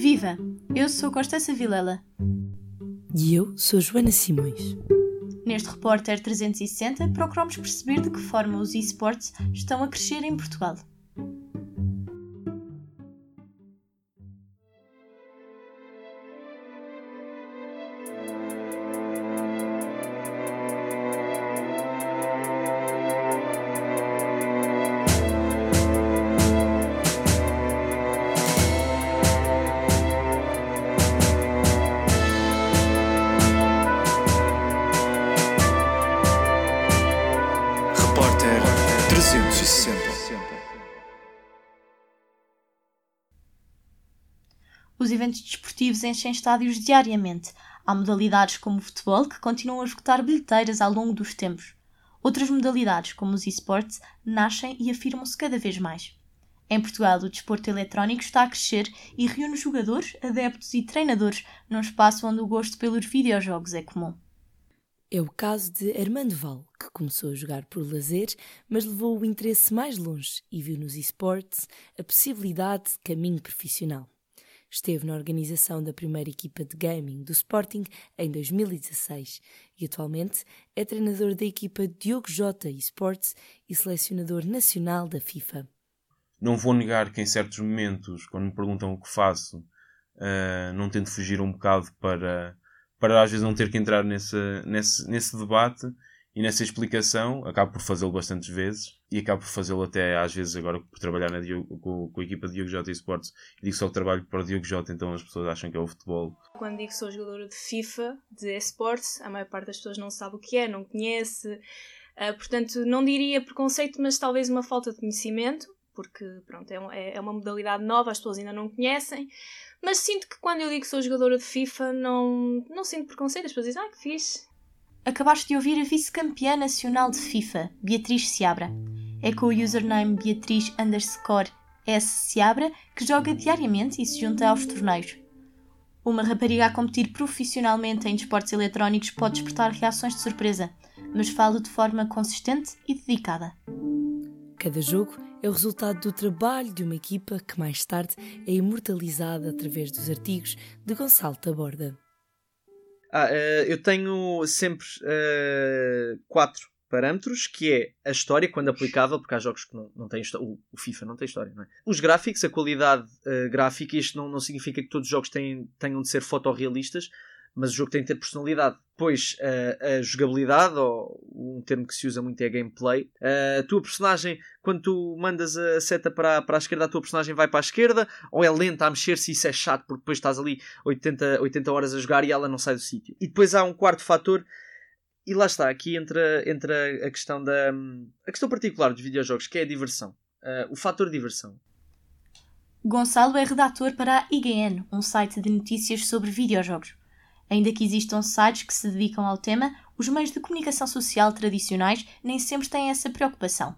Viva! Eu sou Constança Vilela. E eu sou Joana Simões. Neste Repórter 360 procuramos perceber de que forma os esportes estão a crescer em Portugal. Os eventos desportivos enchem estádios diariamente. Há modalidades como o futebol que continuam a esgotar bilheteiras ao longo dos tempos. Outras modalidades, como os esportes, nascem e afirmam-se cada vez mais. Em Portugal, o desporto eletrónico está a crescer e reúne jogadores, adeptos e treinadores num espaço onde o gosto pelos videojogos é comum. É o caso de Armando Val, que começou a jogar por lazer, mas levou o interesse mais longe e viu nos esportes a possibilidade de caminho profissional. Esteve na organização da primeira equipa de gaming do Sporting em 2016 e atualmente é treinador da equipa Diogo Jota Esports e selecionador nacional da FIFA. Não vou negar que em certos momentos, quando me perguntam o que faço, uh, não tento fugir um bocado para, para às vezes não ter que entrar nesse, nesse, nesse debate e nessa explicação acabo por fazê-lo bastantes vezes e acabo por fazê-lo até às vezes agora por trabalhar na Diogo, com, com, a equipa de Diogo Jota Esportes. Digo só que trabalho para o Diogo Jota, então as pessoas acham que é o futebol. Quando digo que sou jogadora de FIFA, de esportes, a maior parte das pessoas não sabe o que é, não conhece, uh, portanto não diria preconceito, mas talvez uma falta de conhecimento, porque pronto, é, é uma modalidade nova, as pessoas ainda não conhecem, mas sinto que quando eu digo que sou jogadora de FIFA não, não sinto preconceito, as pessoas dizem, ah que fixe, Acabaste de ouvir a vice-campeã nacional de FIFA, Beatriz Seabra. É com o username Beatriz underscore S Seabra que joga diariamente e se junta aos torneios. Uma rapariga a competir profissionalmente em desportos eletrónicos pode despertar reações de surpresa, mas falo de forma consistente e dedicada. Cada jogo é o resultado do trabalho de uma equipa que mais tarde é imortalizada através dos artigos de Gonçalo Taborda. Ah, uh, eu tenho sempre uh, quatro parâmetros, que é a história, quando aplicável, porque há jogos que não, não têm história. O, FIFA não tem história, não é? Os gráficos, a qualidade uh, gráfica, isto não, não significa que todos os jogos têm, tenham de ser fotorrealistas, mas o jogo tem de ter personalidade. Depois, a jogabilidade, ou um termo que se usa muito é gameplay. A tua personagem, quando tu mandas a seta para, para a esquerda, a tua personagem vai para a esquerda, ou é lenta a mexer-se e isso é chato, porque depois estás ali 80, 80 horas a jogar e ela não sai do sítio. E depois há um quarto fator, e lá está, aqui entra, entra a questão da. a questão particular dos videojogos, que é a diversão. Uh, o fator diversão. Gonçalo é redator para a IGN, um site de notícias sobre videojogos. Ainda que existam sites que se dedicam ao tema, os meios de comunicação social tradicionais nem sempre têm essa preocupação.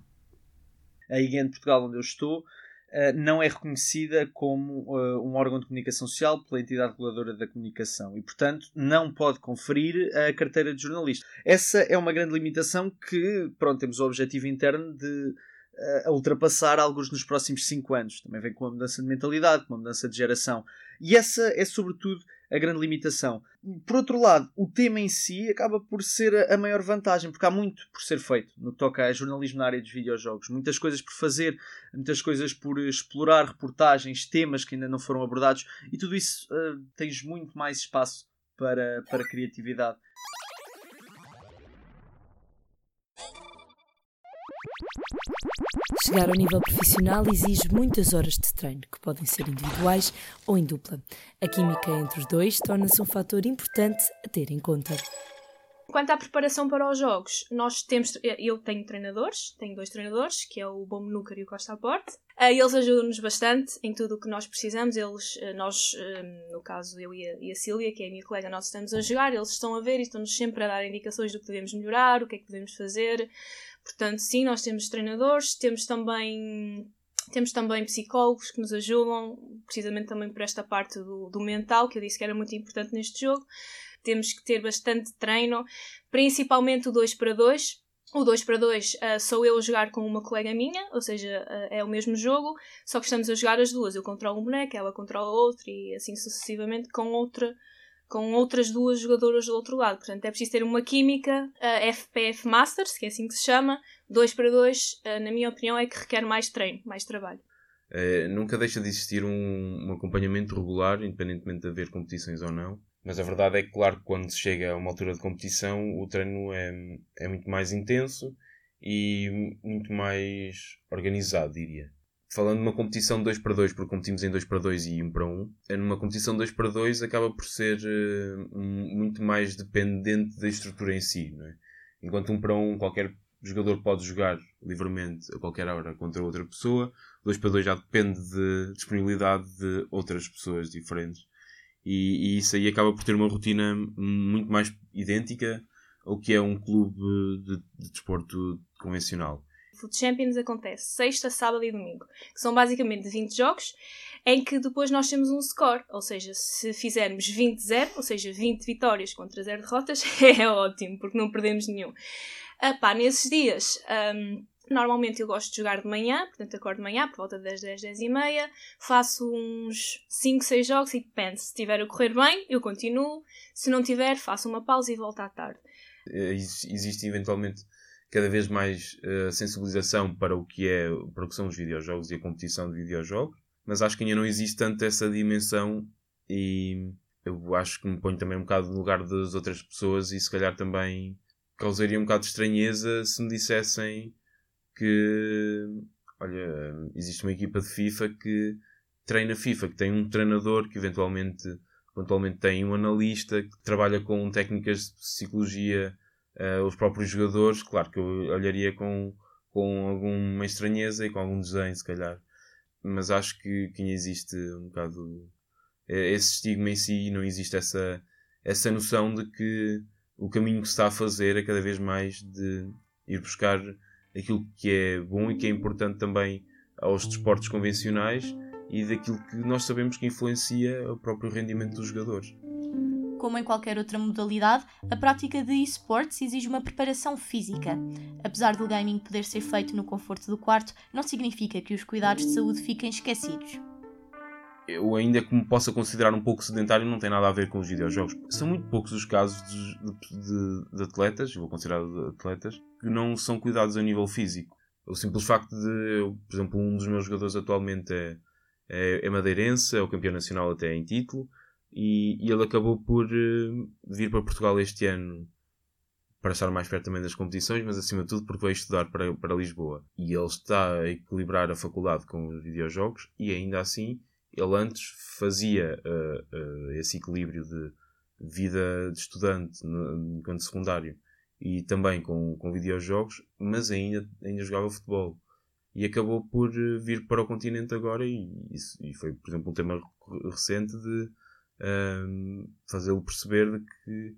A IGN Portugal, onde eu estou, eh, não é reconhecida como eh, um órgão de comunicação social pela entidade reguladora da comunicação e, portanto, não pode conferir a carteira de jornalista. Essa é uma grande limitação que, pronto, temos o objetivo interno de a ultrapassar alguns nos próximos 5 anos. Também vem com uma mudança de mentalidade, com uma mudança de geração. E essa é, sobretudo, a grande limitação. Por outro lado, o tema em si acaba por ser a maior vantagem, porque há muito por ser feito no que toca a jornalismo na área dos videojogos. Muitas coisas por fazer, muitas coisas por explorar, reportagens, temas que ainda não foram abordados, e tudo isso uh, tens muito mais espaço para, para criatividade. Chegar ao nível profissional exige muitas horas de treino, que podem ser individuais ou em dupla. A química entre os dois torna-se um fator importante a ter em conta. Quanto à preparação para os jogos, nós temos. Eu tenho treinadores, tenho dois treinadores, que é o Bom Núcar e o Costa Aporte. Eh, eles ajudam-nos bastante em tudo o que nós precisamos. Eles, eh, nós, eh, no caso eu e a, a Sílvia, que é a minha colega, nós estamos a jogar, eles estão a ver e estão-nos sempre a dar indicações do que podemos melhorar, o que é que podemos fazer. Portanto, sim, nós temos treinadores, temos também temos também psicólogos que nos ajudam, precisamente também por esta parte do, do mental, que eu disse que era muito importante neste jogo. Temos que ter bastante treino, principalmente o 2 para 2, O 2 para 2 uh, sou eu a jogar com uma colega minha, ou seja, uh, é o mesmo jogo, só que estamos a jogar as duas. Eu controlo um boneco, ela controla outro e assim sucessivamente com outra com outras duas jogadoras do outro lado. Portanto, é preciso ter uma química uh, FPF Masters, que é assim que se chama, 2 para 2, uh, na minha opinião, é que requer mais treino, mais trabalho. Uh, nunca deixa de existir um, um, acompanhamento regular, independentemente de haver competições ou não. Mas a verdade é que, claro, quando se chega a uma altura de competição, o treino é, é muito mais intenso e muito mais organizado, diria falando de uma competição 2 para 2, porque competimos em 2 para 2 e 1 para 1, é numa competição 2 para 2 acaba por ser uh, muito mais dependente da estrutura em si. É? Enquanto 1 para 1 qualquer jogador pode jogar livremente a qualquer hora contra outra pessoa, 2 para 2 já depende de disponibilidade de outras pessoas diferentes. E, e isso aí acaba por ter uma rotina muito mais idêntica ao que é um clube de, de desporto convencional. Foot Champions acontece sexta, sábado e domingo, que são basicamente 20 jogos, em que depois nós temos um score, ou seja, se fizermos 20-0, ou seja, 20 vitórias contra 0 derrotas, é ótimo, porque não perdemos nenhum. Ah, nesses dias, um, normalmente eu gosto de jogar de manhã, portanto acordo de manhã, por volta das 10, 10 e meia, faço uns 5, 6 jogos e depende, se estiver a correr bem, eu continuo, se não tiver, faço uma pausa e volto à tarde. É, existe eventualmente cada vez mais uh, sensibilização para o que é para o que são os videojogos e a competição de videojogos, mas acho que ainda não existe tanto essa dimensão e eu acho que me ponho também um bocado no lugar das outras pessoas e se calhar também causaria um bocado de estranheza se me dissessem que olha, existe uma equipa de FIFA que treina FIFA, que tem um treinador que eventualmente, eventualmente tem um analista que trabalha com técnicas de psicologia uh, os próprios jogadores, claro que eu olharia com, com alguma estranheza e com algum desenho, se calhar. Mas acho que, que existe um bocado eh, esse estigma em si, não existe essa, essa noção de que o caminho que se está a fazer é cada vez mais de ir buscar aquilo que é bom e que é importante também aos desportos convencionais e daquilo que nós sabemos que influencia o próprio rendimento dos jogadores como em qualquer outra modalidade, a prática de esportes exige uma preparação física. Apesar do gaming poder ser feito no conforto do quarto, não significa que os cuidados de saúde fiquem esquecidos. Eu ainda que me possa considerar um pouco sedentário, não tem nada a ver com os videojogos. São muito poucos os casos de, de, de atletas, vou considerar de atletas, que não são cuidados a nível físico. O simples facto de, por exemplo, um dos meus jogadores atualmente é, é, é madeirense, é o campeão nacional até em título, e, e ele acabou por uh, vir para Portugal este ano para estar mais perto também das competições, mas acima de tudo porque veio estudar para, para Lisboa. E ele está a equilibrar a faculdade com os videojogos e ainda assim ele antes fazia uh, uh, esse equilíbrio de vida de estudante enquanto secundário e também com, com videojogos, mas ainda, ainda jogava futebol. E acabou por vir para o continente agora e, e foi, por exemplo, um tema recente de um, fazê-lo perceber de que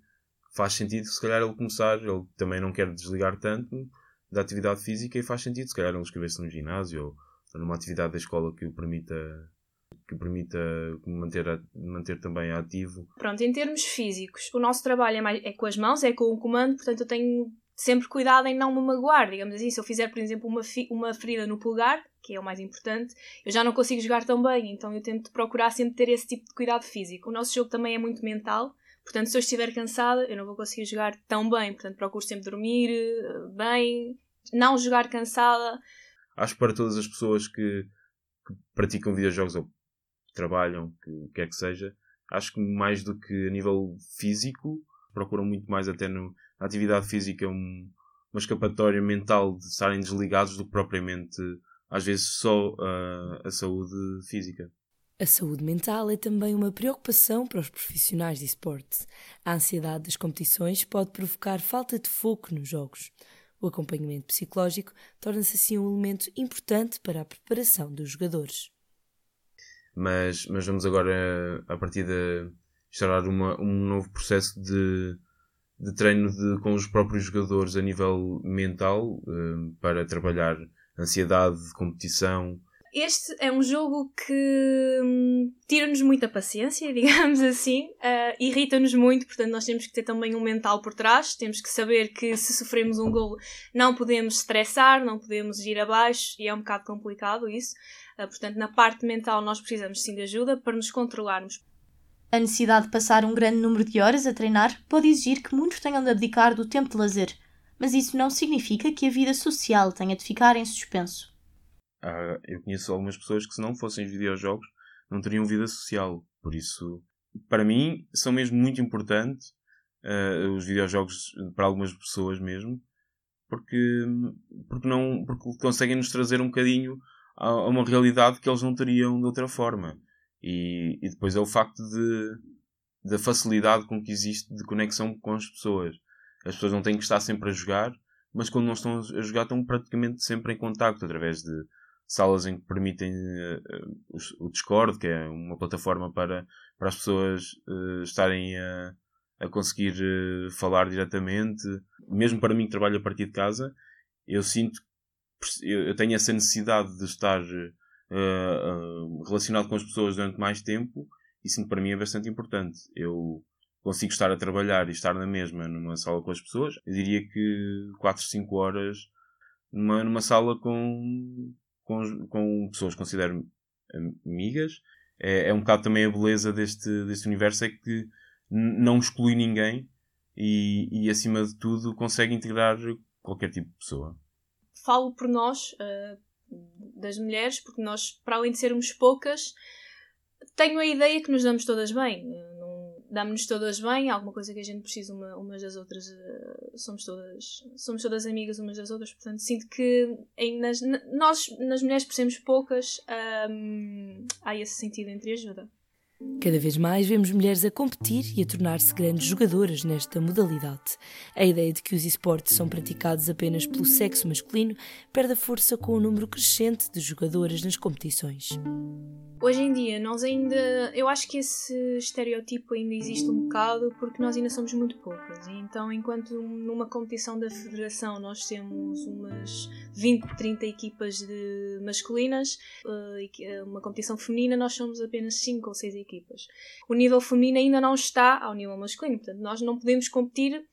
faz sentido se calhar ele começar, ele também não quer desligar tanto da atividade física e faz sentido se calhar ele inscrever-se num ginásio ou, numa atividade da escola que o permita que permita manter, manter também ativo. Pronto, em termos físicos, o nosso trabalho é, mais, é com as mãos, é com o comando, portanto eu tenho sempre cuidado em não me magoar, digamos assim. Se eu fizer, por exemplo, uma, uma ferida no pulgar, que é o mais importante, eu já não consigo jogar tão bem, então eu tento procurar sempre ter esse tipo de cuidado físico. O nosso jogo também é muito mental, portanto, se eu estiver cansada, eu não vou conseguir jogar tão bem, portanto, procuro sempre dormir eh, bem, não jogar cansada. Acho que para todas as pessoas que, que praticam videojogos ou trabalham, que quer que seja, acho que mais do que a nível físico, procuram muito mais até no, na atividade física um, uma escapatória mental de estarem desligados do que propriamente às vezes só uh, a saúde física. A saúde mental é também uma preocupação para os profissionais de esporte. A ansiedade das competições pode provocar falta de foco nos jogos. O acompanhamento psicológico torna-se assim um elemento importante para a preparação dos jogadores. Mas, mas vamos agora, a partir de instaurar uma, um novo processo de, de treino de, com os próprios jogadores a nível mental uh, para trabalhar ansiedade de competição. este é um jogo que hum, tira-nos muita paciência, digamos assim, uh, irrita-nos muito, portanto nós temos que ter também um mental por trás, temos que saber que se sofremos um gol não podemos estressar, não podemos ir abaixo e é um bocado complicado isso. Uh, portanto, na parte mental nós precisamos sim de ajuda para nos controlarmos. A necessidade de passar um grande número de horas a treinar pode exigir que muitos tenham de abdicar do tempo de lazer, mas isso não significa que a vida social tenha de ficar em suspenso. Ah, eu conheço algumas pessoas que, se não fossem os videojogos, não teriam vida social. Por isso, para mim, são mesmo muito importantes uh, os videojogos para algumas pessoas mesmo, porque, porque, não, porque conseguem nos trazer um bocadinho a, a uma realidade que eles não teriam de outra forma. E, e depois é o facto de, da facilidade com que existe de conexão com as pessoas. As pessoas não têm que estar sempre a jogar, mas quando não estão a jogar estão praticamente sempre em contacto através de salas em que permitem uh, o Discord, que é uma plataforma para, para as pessoas uh, estarem a, a conseguir uh, falar diretamente. Mesmo para mim que trabalho a partir de casa, eu sinto eu tenho essa necessidade de estar relacionado com as pessoas durante mais tempo e sinto para mim é bastante importante. Eu consigo estar a trabalhar e estar na mesma numa sala com as pessoas, eu diria que 4, 5 horas numa, numa sala com com, com pessoas que considero amigas. É, é um bocado também a beleza deste, deste universo, é que não exclui ninguém e, e, acima de tudo, consegue integrar qualquer tipo de pessoa. Falo por nós, uh, das mulheres, porque nós, para além de sermos poucas, tenho a ideia que nos damos todas bem damos-nos todas bem, alguma coisa que a gente precisa uma, umas das outras, uh, somos, todas, somos todas amigas umas das outras, portanto sinto que em, nas, nós, nas mulheres, por sermos poucas, um, há esse sentido entre ajuda. Cada vez mais vemos mulheres a competir e a tornar-se grandes jogadoras nesta modalidade. A ideia de que os esportes são praticados apenas pelo sexo masculino perde a força com o número crescente de jogadoras nas competições. Hoje em dia, nós ainda. Eu acho que esse estereótipo ainda existe um bocado porque nós ainda somos muito poucas. Então, enquanto numa competição da federação nós temos umas 20, 30 equipas de masculinas, eh, uma competição feminina nós somos apenas 5 ou 6 equipas. O nível feminino ainda não está ao nível masculino, portanto, nós não podemos competir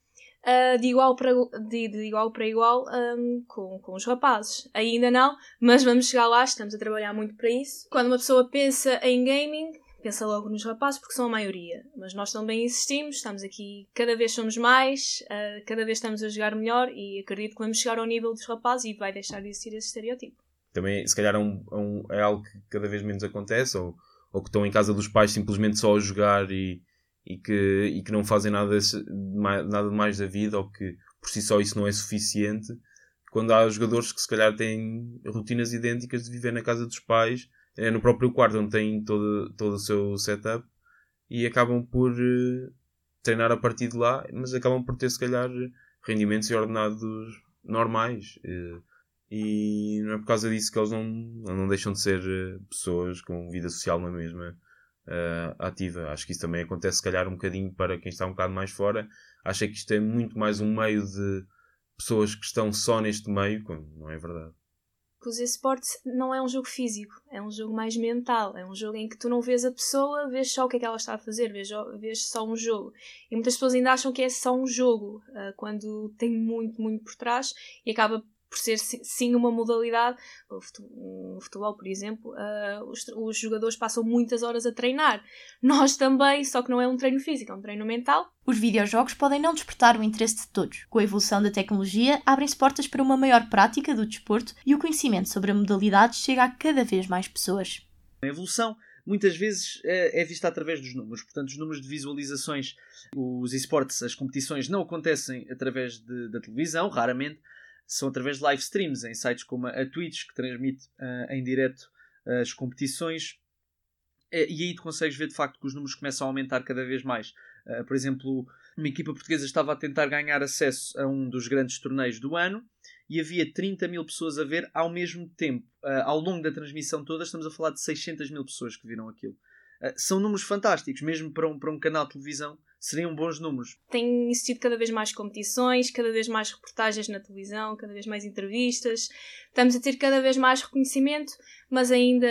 uh, de, igual para, de, de igual para igual um, com, com os rapazes. Ainda não, mas vamos chegar lá, estamos a trabalhar muito para isso. Quando uma pessoa pensa em gaming, pensa logo nos rapazes porque são a maioria. Mas nós também existimos, estamos aqui, cada vez somos mais, uh, cada vez estamos a jogar melhor e acredito que vamos chegar ao nível dos rapazes e vai deixar de existir esse estereótipo. Também, se calhar, é, um, é, é algo que cada vez menos acontece, ou, ou que estão em casa dos pais simplesmente só a jogar e, e que, e que não fazem nada, nada mais da vida ou que por si só isso não é suficiente. Quando há jogadores que se calhar têm rotinas idênticas de viver na casa dos pais, é no próprio quarto onde têm todo, todo o seu setup e acabam por uh, treinar a partir de lá, mas acabam por ter se calhar rendimentos e ordenados normais. Uh, e não é por causa disso que eles não, não deixam de ser eh, pessoas com vida social na mesma uh, ativa. Acho que isso também acontece, se calhar, um bocadinho para quem está um bocado mais fora. Acha que isto é muito mais um meio de pessoas que estão só neste meio, quando não é verdade. Os esportes não é um jogo físico, é um jogo mais mental. É um jogo em que tu não vês a pessoa, vês só o que é que ela está a fazer, vês, vês só um jogo. E muitas pessoas ainda acham que é só um jogo, uh, quando tem muito, muito por trás e acaba por ser sim uma modalidade. No futebol, por exemplo, uh, os, os, jogadores passam muitas horas a treinar. Nós também, só que não é um treino físico, é um treino mental. Os videojogos podem não despertar o interesse de todos. Com a evolução da tecnologia, abrem-se portas para uma maior prática do desporto e o conhecimento sobre a modalidade chega a cada vez mais pessoas. A evolução muitas vezes é, é, vista através dos números. Portanto, os números de visualizações, os esportes, as competições não acontecem através de, da televisão, raramente são através de live streams em sites como a Twitch, que transmite uh, em direto uh, as competições. Uh, e aí tu consegues ver de facto que os números começam a aumentar cada vez mais. Eh, por exemplo, uma equipa portuguesa estava a tentar ganhar acesso a um dos grandes torneios do ano e havia 30 mil pessoas a ver ao mesmo tempo. ao longo da transmissão toda, estamos a falar de 600 mil pessoas que viram aquilo. são números fantásticos, mesmo para um, para um canal de televisão seriam bons números. Tem existido cada vez mais competições, cada vez mais reportagens na televisão, cada vez mais entrevistas. Estamos a ter cada vez mais reconhecimento, mas ainda,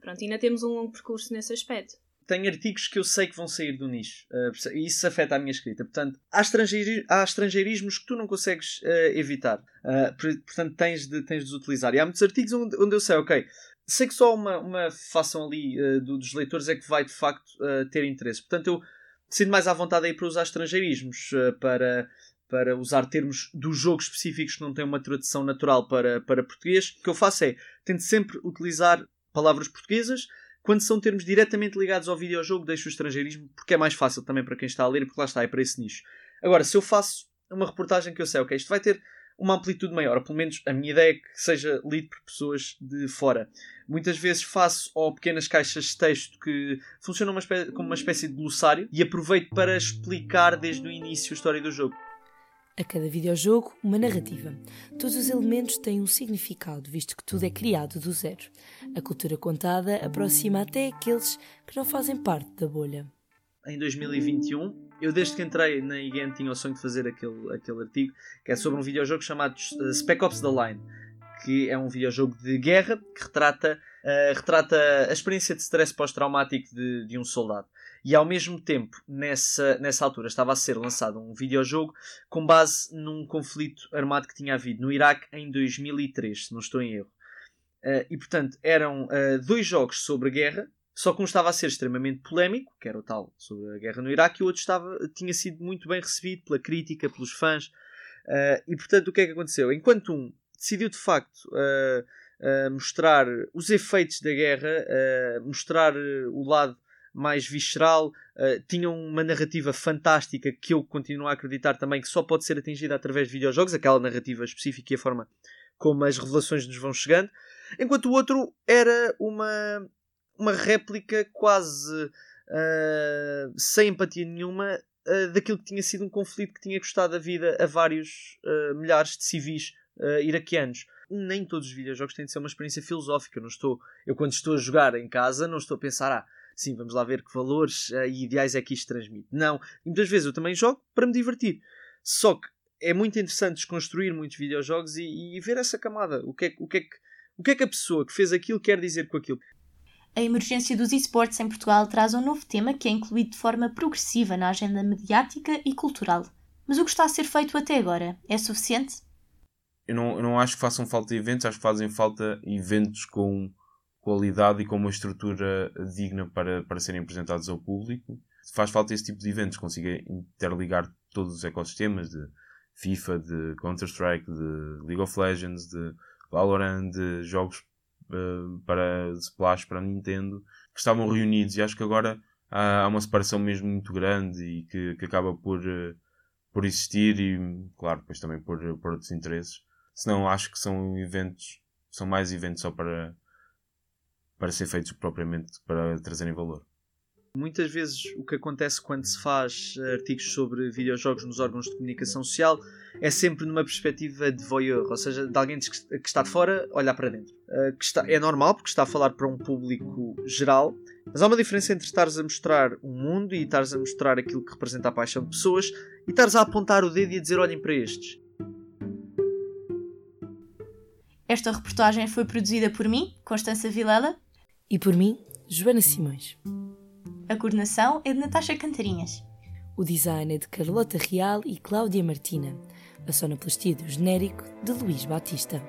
pronto, ainda temos um longo percurso nesse aspecto tenho artigos que eu sei que vão sair do nicho uh, e isso afeta a minha escrita. Portanto, há, estrangeiri há estrangeirismos que tu não consegues uh, evitar. Uh, portanto, tens de, tens de utilizar. E há muitos artigos onde, onde eu sei, ok, sei que só uma, uma fação ali do, dos leitores é que vai de facto ter interesse. Portanto, eu sinto mais à vontade aí para usar estrangeirismos, para, para usar termos do jogo específicos que não têm uma tradução natural para, para português. O que eu faço é, tento sempre utilizar palavras portuguesas. Quando são termos diretamente ligados ao videojogo, deixo o estrangeirismo, porque é mais fácil também para quem está a ler, porque lá está, é para esse nicho. Agora, se eu faço uma reportagem que eu sei, ok, isto vai ter uma amplitude maior, pelo menos a minha ideia é que seja lido por pessoas de fora. Muitas vezes faço ou pequenas caixas de texto que funcionam uma como uma espécie de glossário e aproveito para explicar desde o início a história do jogo. A cada videojogo, uma narrativa. Todos os elementos têm um significado, visto que tudo é criado do zero. A cultura contada aproxima até aqueles que não fazem parte da bolha. Em 2021, eu desde que entrei na IGN tinha o sonho de fazer aquele, aquele artigo que é sobre um videojogo chamado uh, Spec Ops The Line, que é um videojogo de guerra que retrata, uh, retrata a experiência de stress pós-traumático de, de um soldado. E ao mesmo tempo, nessa, nessa altura, estava a ser lançado um videojogo com base num conflito armado que tinha havido no Iraque em 2003, se não estou em erro. Uh, e portanto, eram uh, dois jogos sobre guerra só que um estava a ser extremamente polémico, que era o tal sobre a guerra no Iraque, e o outro estava, tinha sido muito bem recebido pela crítica, pelos fãs. Uh, e portanto, o que é que aconteceu? Enquanto um decidiu de facto uh, uh, mostrar os efeitos da guerra, mostrar o lado mais visceral, tinha uma narrativa fantástica que eu continuo a acreditar também que só pode ser atingida através de videojogos, aquela narrativa específica e a forma como as revelações nos vão chegando. Enquanto o outro era uma, uma réplica quase uh, sem empatia nenhuma uh, daquilo que tinha sido um conflito que tinha custado a vida a vários uh, milhares de civis iraquianos. Nem todos os videojogos têm de ser uma experiência filosófica. Eu, não estou, eu quando estou a jogar em casa, não estou a pensar, ah, sim, vamos lá ver que valores e ideais é que isto transmite. Não. E muitas vezes eu também jogo para me divertir. Só que é muito interessante desconstruir muitos videojogos e, e ver essa camada. O que, é, o, que é que, o que é que a pessoa que fez aquilo quer dizer com aquilo? A emergência dos esportes em Portugal traz um novo tema que é incluído de forma progressiva na agenda mediática e cultural. Mas o que está a ser feito até agora é suficiente? Eu não, eu não acho que façam falta eventos, acho que fazem falta eventos com qualidade e com uma estrutura digna para, para serem apresentados ao público. Faz falta esse tipo de eventos, consiga interligar todos os ecossistemas de FIFA, de Counter-Strike, de League of Legends, de Valorant, de jogos para Splash, para Nintendo, que estavam reunidos e acho que agora há, uma separação mesmo muito grande e que, que acaba por, uh, por existir e, claro, depois também por, por outros interesses. Senão acho que são eventos, são mais eventos só para, para ser feitos propriamente para trazerem valor. Muitas vezes o que acontece quando se faz artigos sobre videojogos nos órgãos de comunicação social é sempre numa perspectiva de voyeur, ou seja, de alguém que está de fora olhar para dentro. Que está, é normal porque está a falar para um público geral, mas há uma diferença entre estares a mostrar um mundo e estares a mostrar aquilo que representa a paixão de pessoas e estares a apontar o dedo e a dizer olhem para estes. Esta reportagem foi produzida por mim, Constança Vilela. E por mim, Joana Simões. A coordenação é de Natasha Cantarinhas. O design é de Carlota Real e Cláudia Martina. A sonoplastia do genérico de Luís Batista.